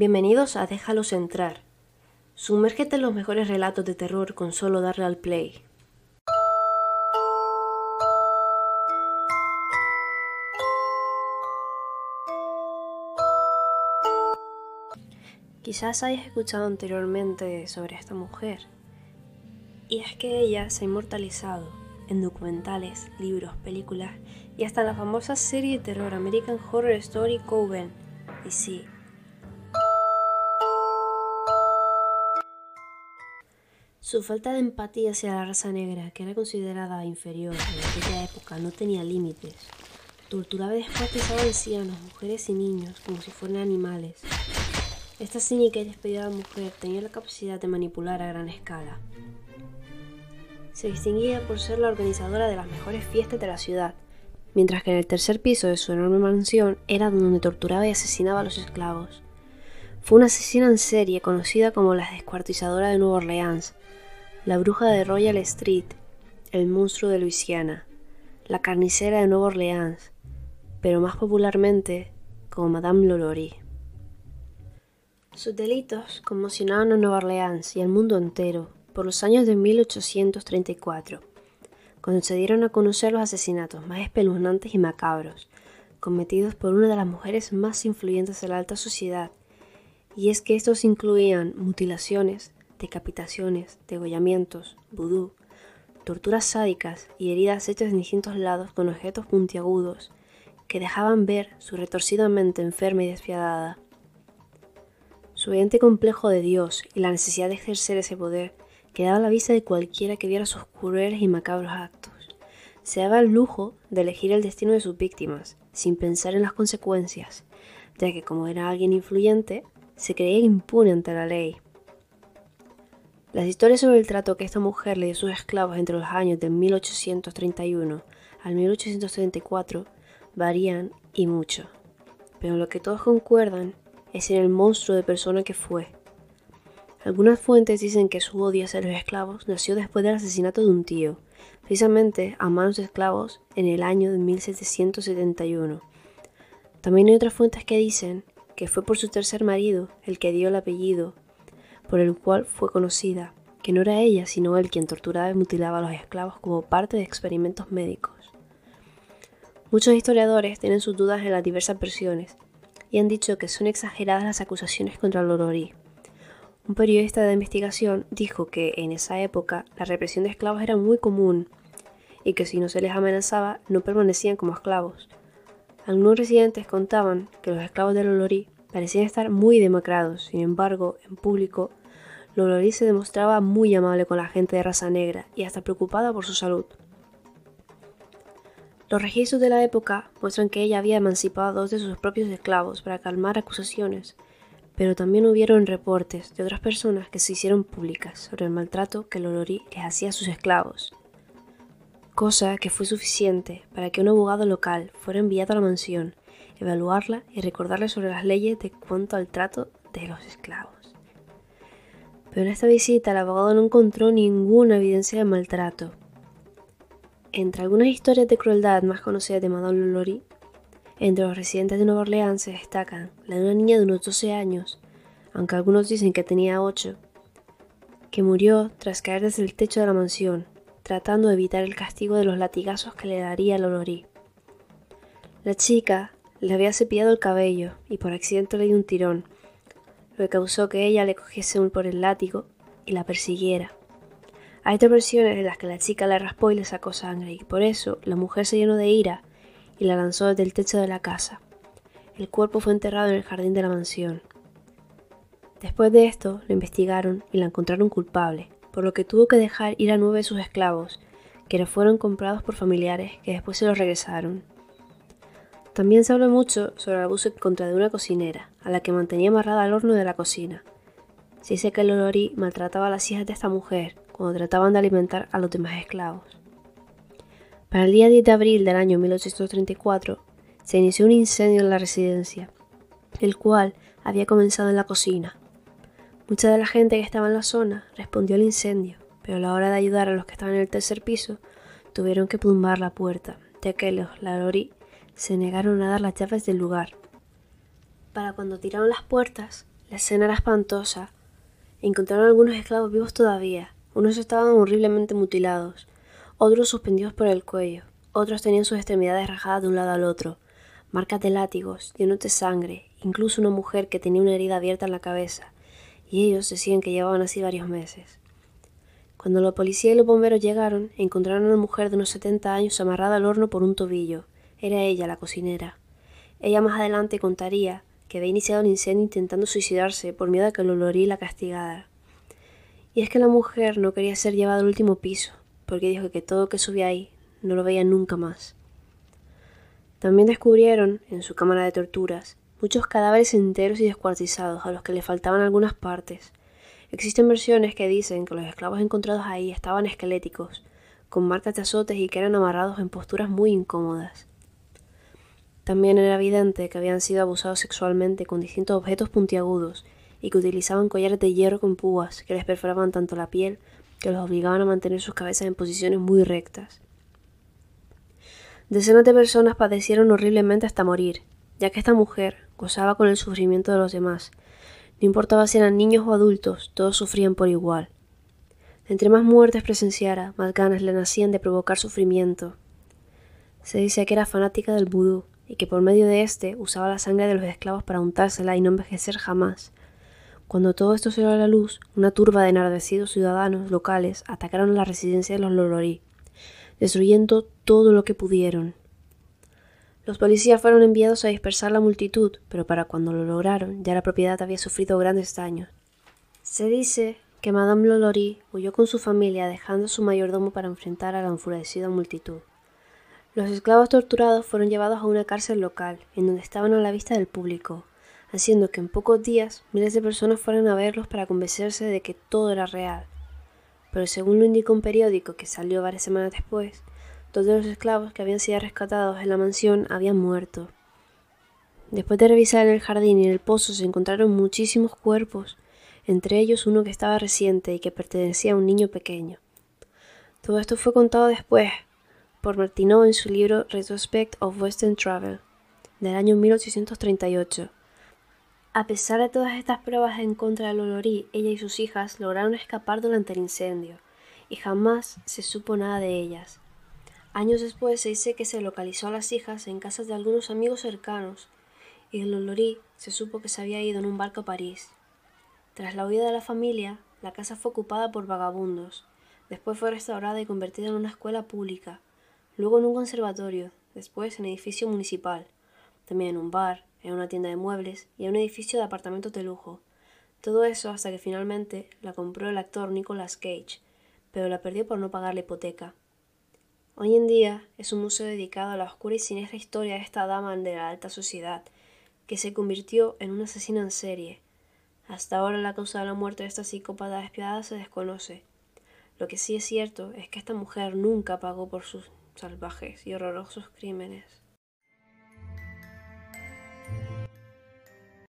Bienvenidos a Déjalos entrar. Sumérgete en los mejores relatos de terror con solo darle al play. Quizás hayas escuchado anteriormente sobre esta mujer. Y es que ella se ha inmortalizado en documentales, libros, películas y hasta la famosa serie de terror American Horror Story Coven. Y sí, Su falta de empatía hacia la raza negra, que era considerada inferior en aquella época, no tenía límites. Torturaba y descuartizaba ancianos, mujeres y niños como si fueran animales. Esta cínica y despedida mujer tenía la capacidad de manipular a gran escala. Se distinguía por ser la organizadora de las mejores fiestas de la ciudad, mientras que en el tercer piso de su enorme mansión era donde torturaba y asesinaba a los esclavos. Fue una asesina en serie conocida como la descuartizadora de Nueva Orleans, la bruja de Royal Street, el monstruo de Luisiana, la carnicera de Nueva Orleans, pero más popularmente como Madame Lolori. Sus delitos conmocionaron a Nueva Orleans y al mundo entero por los años de 1834, cuando se dieron a conocer los asesinatos más espeluznantes y macabros cometidos por una de las mujeres más influyentes de la alta sociedad, y es que estos incluían mutilaciones, decapitaciones, degollamientos, vudú, torturas sádicas y heridas hechas en distintos lados con objetos puntiagudos que dejaban ver su retorcida mente enferma y despiadada. Su evidente complejo de Dios y la necesidad de ejercer ese poder quedaba a la vista de cualquiera que viera sus crueles y macabros actos. Se daba el lujo de elegir el destino de sus víctimas, sin pensar en las consecuencias, ya que como era alguien influyente, se creía impune ante la ley. Las historias sobre el trato que esta mujer le dio a sus esclavos entre los años de 1831 al 1834 varían y mucho, pero lo que todos concuerdan es en el monstruo de persona que fue. Algunas fuentes dicen que su odio hacia los esclavos nació después del asesinato de un tío, precisamente a manos de esclavos en el año de 1771. También hay otras fuentes que dicen que fue por su tercer marido el que dio el apellido por el cual fue conocida, que no era ella sino él quien torturaba y mutilaba a los esclavos como parte de experimentos médicos. Muchos historiadores tienen sus dudas en las diversas versiones y han dicho que son exageradas las acusaciones contra Lorori. Un periodista de investigación dijo que en esa época la represión de esclavos era muy común y que si no se les amenazaba no permanecían como esclavos. Algunos residentes contaban que los esclavos de Lolori parecían estar muy demacrados, sin embargo, en público Lolori se demostraba muy amable con la gente de raza negra y hasta preocupada por su salud. Los registros de la época muestran que ella había emancipado a dos de sus propios esclavos para calmar acusaciones, pero también hubieron reportes de otras personas que se hicieron públicas sobre el maltrato que Lolori les hacía a sus esclavos, cosa que fue suficiente para que un abogado local fuera enviado a la mansión, evaluarla y recordarle sobre las leyes de cuanto al trato de los esclavos. Pero en esta visita el abogado no encontró ninguna evidencia de maltrato. Entre algunas historias de crueldad más conocidas de Madame Lori, entre los residentes de Nueva Orleans se destacan la de una niña de unos 12 años, aunque algunos dicen que tenía 8, que murió tras caer desde el techo de la mansión, tratando de evitar el castigo de los latigazos que le daría Lolori. La chica le había cepillado el cabello y por accidente le dio un tirón, lo que causó que ella le cogiese por el látigo y la persiguiera. Hay otras versiones en las que la chica la raspó y le sacó sangre, y por eso la mujer se llenó de ira y la lanzó desde el techo de la casa. El cuerpo fue enterrado en el jardín de la mansión. Después de esto, lo investigaron y la encontraron culpable, por lo que tuvo que dejar ir a nueve de sus esclavos, que le fueron comprados por familiares que después se los regresaron. También se habla mucho sobre el abuso en contra de una cocinera, a la que mantenía amarrada al horno de la cocina. Se dice que Lolori maltrataba a las hijas de esta mujer cuando trataban de alimentar a los demás esclavos. Para el día 10 de abril del año 1834 se inició un incendio en la residencia, el cual había comenzado en la cocina. Mucha de la gente que estaba en la zona respondió al incendio, pero a la hora de ayudar a los que estaban en el tercer piso tuvieron que plumbar la puerta, ya que los Lolori se negaron a dar las llaves del lugar. Para cuando tiraron las puertas, La escena era espantosa. Encontraron algunos esclavos vivos todavía. Unos estaban horriblemente mutilados, otros suspendidos por el cuello, otros tenían sus extremidades rajadas de un lado al otro, marcas de látigos, llenos de sangre, incluso una mujer que tenía una herida abierta en la cabeza, y ellos decían que llevaban así varios meses. Cuando la policía y los bomberos llegaron, encontraron a una mujer de unos 70 años amarrada al horno por un tobillo. Era ella, la cocinera. Ella más adelante contaría que había iniciado el incendio intentando suicidarse por miedo a que el la castigara. Y es que la mujer no quería ser llevada al último piso, porque dijo que todo que subía ahí no lo veía nunca más. También descubrieron, en su cámara de torturas, muchos cadáveres enteros y descuartizados a los que le faltaban algunas partes. Existen versiones que dicen que los esclavos encontrados ahí estaban esqueléticos, con marcas de azotes y que eran amarrados en posturas muy incómodas. También era evidente que habían sido abusados sexualmente con distintos objetos puntiagudos y que utilizaban collares de hierro con púas que les perforaban tanto la piel que los obligaban a mantener sus cabezas en posiciones muy rectas. Decenas de personas padecieron horriblemente hasta morir, ya que esta mujer gozaba con el sufrimiento de los demás. No importaba si eran niños o adultos, todos sufrían por igual. Entre más muertes presenciara, más ganas le nacían de provocar sufrimiento. Se dice que era fanática del vudú y que por medio de éste usaba la sangre de los esclavos para untársela y no envejecer jamás. Cuando todo esto dio a la luz, una turba de enardecidos ciudadanos locales atacaron la residencia de los Lolorí, destruyendo todo lo que pudieron. Los policías fueron enviados a dispersar la multitud, pero para cuando lo lograron ya la propiedad había sufrido grandes daños. Se dice que Madame Lolory huyó con su familia dejando a su mayordomo para enfrentar a la enfurecida multitud. Los esclavos torturados fueron llevados a una cárcel local, en donde estaban a la vista del público, haciendo que en pocos días miles de personas fueran a verlos para convencerse de que todo era real. Pero según lo indicó un periódico que salió varias semanas después, todos los esclavos que habían sido rescatados en la mansión habían muerto. Después de revisar en el jardín y en el pozo se encontraron muchísimos cuerpos, entre ellos uno que estaba reciente y que pertenecía a un niño pequeño. Todo esto fue contado después, por Martineau en su libro Retrospect of Western Travel, del año 1838. A pesar de todas estas pruebas en contra de Lolorí, ella y sus hijas lograron escapar durante el incendio, y jamás se supo nada de ellas. Años después se dice que se localizó a las hijas en casas de algunos amigos cercanos, y de Lolorí se supo que se había ido en un barco a París. Tras la huida de la familia, la casa fue ocupada por vagabundos. Después fue restaurada y convertida en una escuela pública, luego en un conservatorio, después en edificio municipal, también en un bar, en una tienda de muebles y en un edificio de apartamentos de lujo. Todo eso hasta que finalmente la compró el actor Nicolas Cage, pero la perdió por no pagar la hipoteca. Hoy en día es un museo dedicado a la oscura y siniestra historia de esta dama de la alta sociedad, que se convirtió en una asesina en serie. Hasta ahora la causa de la muerte de esta psicópata despiadada se desconoce. Lo que sí es cierto es que esta mujer nunca pagó por sus salvajes y horrorosos crímenes.